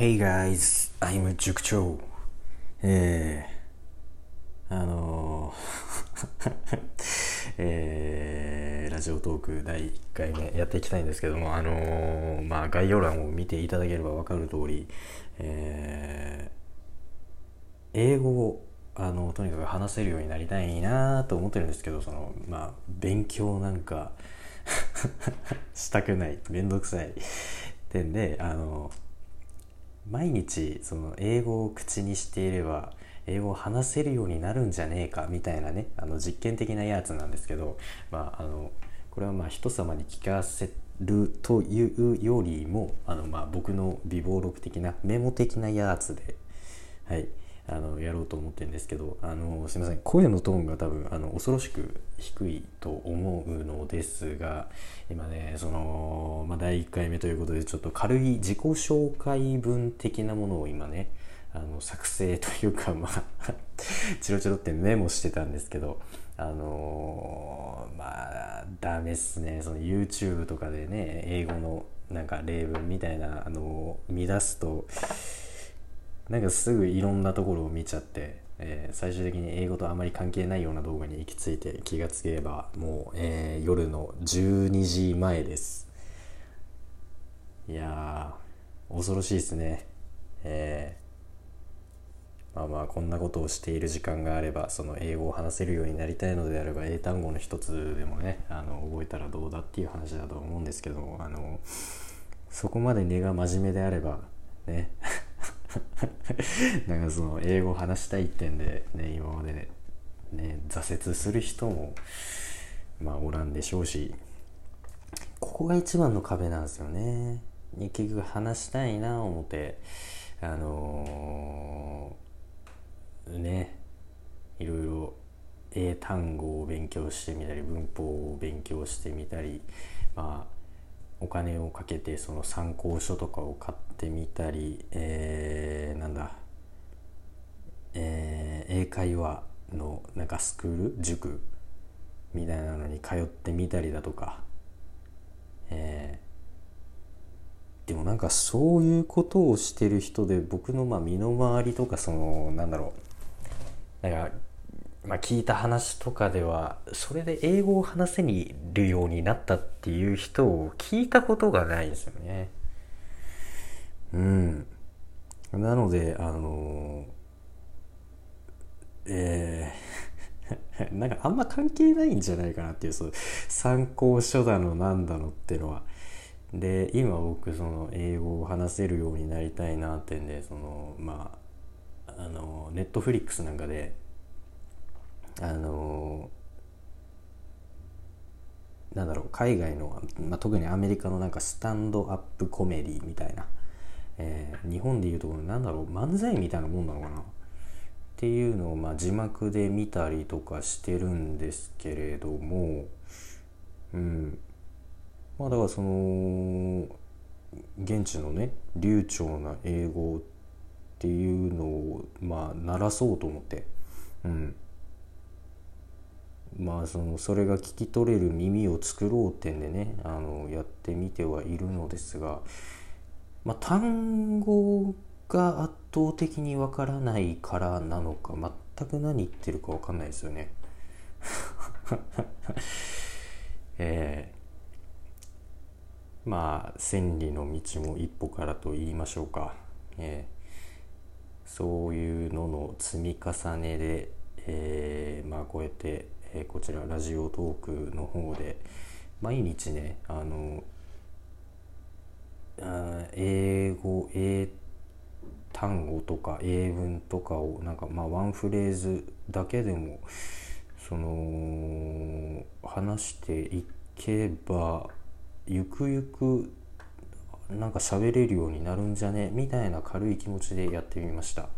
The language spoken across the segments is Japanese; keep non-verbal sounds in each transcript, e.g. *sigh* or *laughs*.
Hey guys, I'm 塾長。えー、あのー *laughs* えー、ラジオトーク第1回目やっていきたいんですけども、あのーまあ概要欄を見ていただければ分かる通り、えー、英語をあのとにかく話せるようになりたいなと思ってるんですけど、そのまあ勉強なんか *laughs* したくない、めんどくさい点で、あの毎日その英語を口にしていれば英語を話せるようになるんじゃねえかみたいなねあの実験的なやつなんですけど、まあ、あのこれはまあ人様に聞かせるというよりもあのまあ僕の微暴録的なメモ的なやつで、はい、あのやろうと思ってるんですけどあのすいません。声のトーンが多分あの恐ろしく低いと思うのですが今ねその、まあ、第1回目ということでちょっと軽い自己紹介文的なものを今ねあの作成というかまあ *laughs* チロチロってメモしてたんですけどあのー、まあダメっすね。その YouTube とかでね英語のなんか例文みたいなあの見出すとなんかすぐいろんなところを見ちゃって、えー最終的に英語とあまり関係ないような動画に行き着いて気がつけばもう、えー夜の12時前です。いや恐ろしいですね。えーまあまあこんなことをしている時間があればその英語を話せるようになりたいのであれば英単語の一つでもねあの覚えたらどうだっていう話だと思うんですけどあのそこまで根が真面目であればね。*laughs* なんかその英語話したいってんで、ね、今までね挫折する人もまあおらんでしょうしここが一番の壁なんですよね。結局話したいな思ってあのーねいろいろ英単語を勉強してみたり文法を勉強してみたりまあお金をかけてその参考書とかを買ってみたり、えー、なんだ、えー英会話のなんかスクール塾みたいなのに通ってみたりだとか、えーでもなんかそういうことをしてる人で僕のまあ身の回りとかそのなんだろう。なんかまあ聞いた話とかではそれで英語を話せにるようになったっていう人を聞いたことがないですよね。うん。なのであのえー *laughs* なんかあんま関係ないんじゃないかなっていうそう参考書だのなんだのっていうのは。で今僕その英語を話せるようになりたいなってんでそのまああのネットフリックスなんかであのなんだろう海外の、まあ、特にアメリカのなんかスタンドアップコメディみたいな、えー日本でいうところのなんだろう漫才みたいなもんなのかなっていうのをまあ字幕で見たりとかしてるんですけれどもうん。まあだからその現地のね流暢な英語っていうのをまあ鳴らそうと思ってうん。まあそのそれが聞き取れる耳を作ろうってんでねあのやってみてはいるのですがまあ単語が圧倒的にわからないからなのか全く何言ってるかわかんないですよね。*laughs* えーまあ千里の道も一歩からと言いましょうか、えーそういうのの積み重ねで、えーまあこうやって、えーこちらラジオトークの方で毎日ねあのあ英語英単語とか英文とかをなんかまあワンフレーズだけでもその話していけばゆくゆくなんか喋れるようになるんじゃね？みたいな軽い気持ちでやってみました。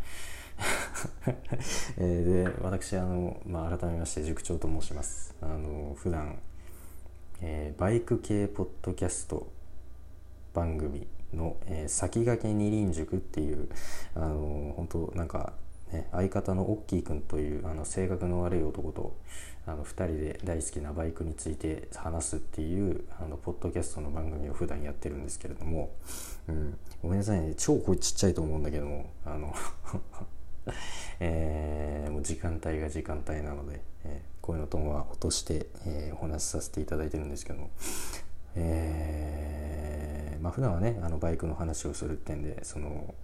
えで私あの、まあ、改めまして塾長と申します。あの普段、えーバイク系ポッドキャスト番組の、えー先駆け二輪塾っていうあの本当なんか、ね、相方のオッキーくんというあの性格の悪い男とあの2人で大好きなバイクについて話すっていうあのポッドキャストの番組を普段やってるんですけれども、うん、ごめんなさいね超これちっちゃいと思うんだけどもあのえー、もう時間帯が時間帯なので、えー、声のトーンは落として、えー、お話しさせていただいてるんですけども、えー、まあ普段はねあのバイクの話をするってんでその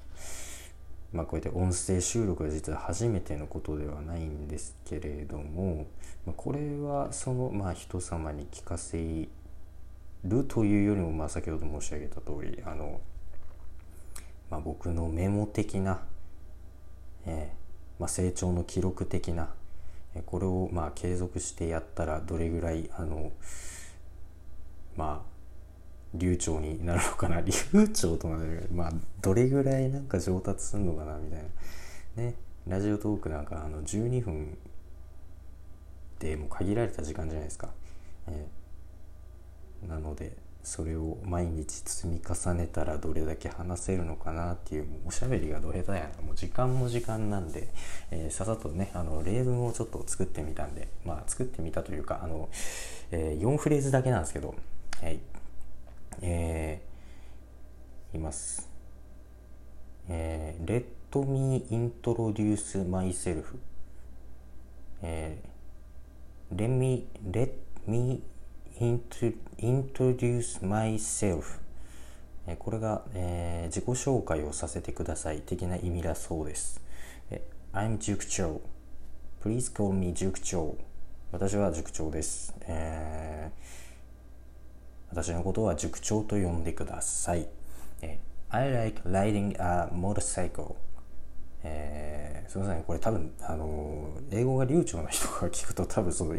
まあ、こうやって音声収録は実は初めてのことではないんですけれども、まあ、これはその、まあ、人様に聞かせるというよりも、まあ、先ほど申し上げた通りあの、まあ、僕のメモ的な、えーまあ、成長の記録的なこれをまあ継続してやったらどれぐらいあのまあ流暢になるのかな？*laughs* 流暢とまでまあどれぐらいなんか上達するのかなみたいな。ねラジオトークなんかあの12分でもう限られた時間じゃないですか、えー、なのでそれを毎日積み重ねたらどれだけ話せるのかなっていうおしゃべりがど下手やなもう時間も時間なんで、えー、ささっとねあの例文をちょっと作ってみたんでまあ作ってみたというかあの、えー、4フレーズだけなんですけど、はい、えー、います。えー、Let me introduce myself、えー、Let me, let me introduce myself これが、えー、自己紹介をさせてください的な意味だそうです。I'm 塾長。Please call me 塾長。私は塾長です。えー私のことは塾長と呼んでください。I like riding a motorcycle. えー、すみません、これ多分、あの、英語が流暢な人が聞くと多分その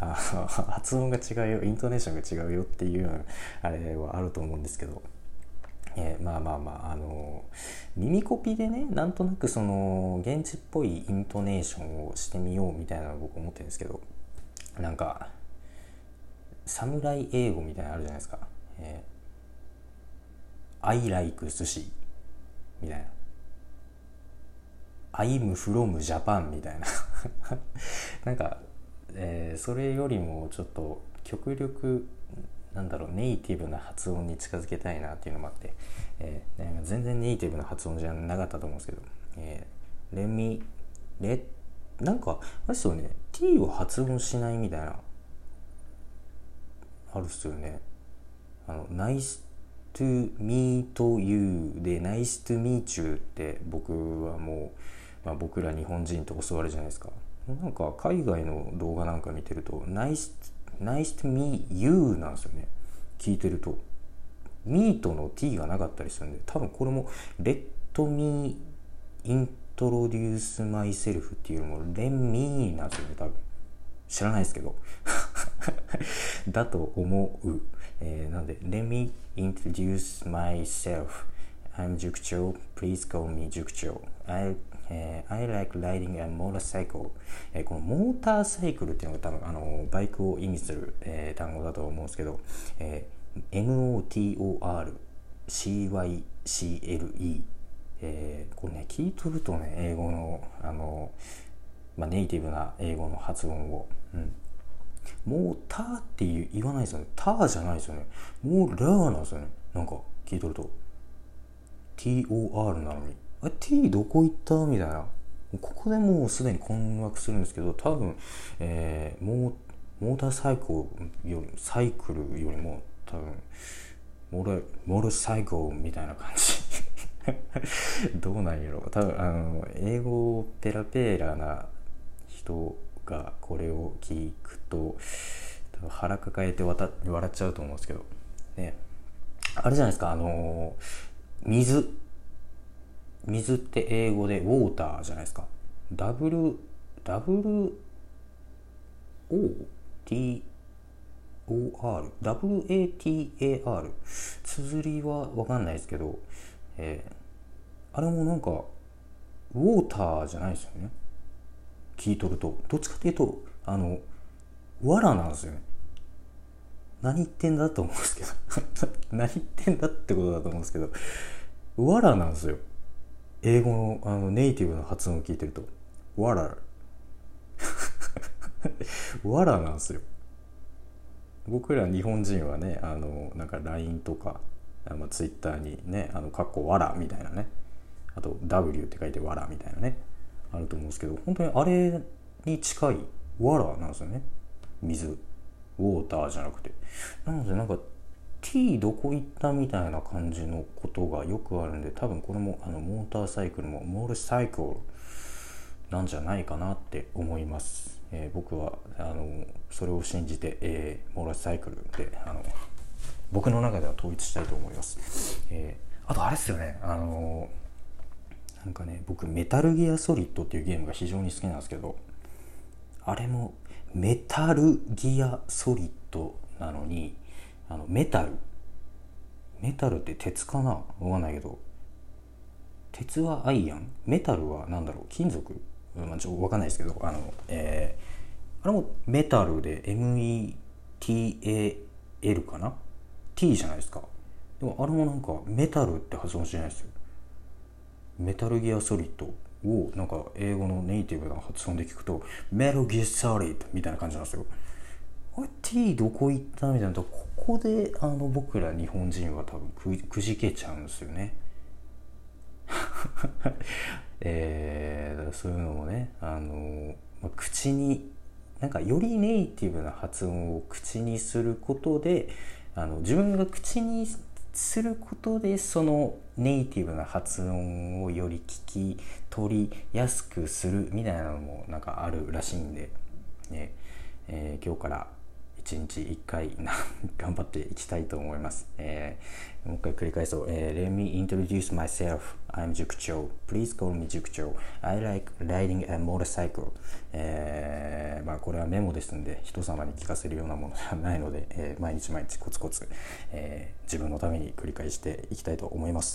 あ *laughs* 発音が違うよ、イントネーションが違うよっていうあれはあると思うんですけど、えー、まあまあまあ、あの、耳コピでね、なんとなくその、現地っぽいイントネーションをしてみようみたいなの僕思ってるんですけど、なんか、侍英語みたいなのあるじゃないですか。えー、I like 寿司みたいな。I'm from Japan みたいな *laughs* なんか、えー、それよりもちょっと極力なんだろうネイティブな発音に近づけたいなっていうのもあって、えー、全然ネイティブな発音じゃなかったと思うんですけど、えー、レミレなんかあれですよね t を発音しないみたいなあるっすよね。あの、nice to meet you で nice to meet you って僕はもう、まあ、僕ら日本人と教わるじゃないですか。なんか海外の動画なんか見てると nice, nice to meet you なんですよね。聞いてると。ミートの t がなかったりするんで、多分これも let me introduce myself っていうよりも let me なんですよね、多分。知らないですけど。*laughs* だと思う。えー、なので、Let me introduce myself. I'm 塾長 Please call me 塾長 I, えー、I like riding a motorcycle、えー、このモーターサイクルっていうのが多分あのバイクを意味する、えー、単語だと思うんですけど、えー、MOTORCYCLE、えー、これね聞いとるとね英語のあの、まあ、ネイティブな英語の発音を、うん、もう「た」って言わないですよね「た」じゃないですよね。もう「ラー」なんですよね。なんか聞いとると。TOR なのに。あ T どこ行った？みたいな。ここでもうすでに困惑するんですけど多分、えー、モーターサイクルよりサイクルよりも多分モーモルサイクルみたいな感じ。*laughs* どうなんやろ多分あの英語ペラペラな人がこれを聞くと多分腹抱えて笑っちゃうと思うんですけど、ね、あれじゃないですかあの水。水って英語でウォーターじゃないですか。W W O T OR WATAR 綴りは分かんないですけど、えー、あれもなんかウォーターじゃないですよね。聞いとると。どっちかっていうとあの藁なんですよね。何言ってんだと思うんですけど。*laughs* 何言ってんだってことだと思うんですけど。藁なんですよ。英語のあのネイティブの発音を聞いてると「わら」*laughs* わらなんですよ。僕ら日本人はねあのなんか LINE とか、まあ、Twitter にね「あのかっこわら」みたいなね。あと「W」って書いて「わら」みたいなね。あると思うんですけど本当にあれに近い「わら」なんですよね。水。ウォーターじゃなくて。なのでなんか T どこ行ったみたいな感じのことがよくあるんで多分これもあのモーターサイクルもモールサイクルなんじゃないかなって思います、えー、僕はあのそれを信じて、えー、モールサイクルであの僕の中では統一したいと思います、えー、あとあれですよね。あのなんかね僕メタルギアソリッドっていうゲームが非常に好きなんですけどあれもメタルギアソリッドなのにあのメタル。メタルって鉄かな？わかんないけど。鉄はアイアン？メタルは何だろう？金属、まあ、ちょっとわかんないですけど。あの、えー、あれもメタルで METAL かな？T じゃないですか。でもあれもなんかメタルって発音しないですよ。メタルギアソリッドをなんか英語のネイティブな発音で聞くとメルギアソリッドみたいな感じなんですよ。あれ T どこ行ったみたいなとここであの僕ら日本人は多分くくじけちゃうんですよね。*laughs* えー、そういうのもねあの、まあ、口になんかよりネイティブな発音を口にすることであの自分が口にすることでそのネイティブな発音をより聞き取りやすくするみたいなのもなんかあるらしいんで、ねえー、今日から1日1回頑張っていきたいと思います。えー、もう一回繰り返そう。えー、Let me introduce myself. I'm 塾長。Please call me 塾長。I like riding a motorcycle. えー、まあこれはメモですんで人様に聞かせるようなものではないので、えー、毎日毎日コツコツ、えー、自分のために繰り返していきたいと思います。